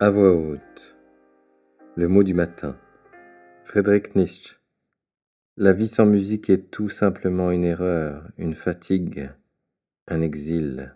À voix haute. Le mot du matin. Frédéric Nietzsche. La vie sans musique est tout simplement une erreur, une fatigue, un exil.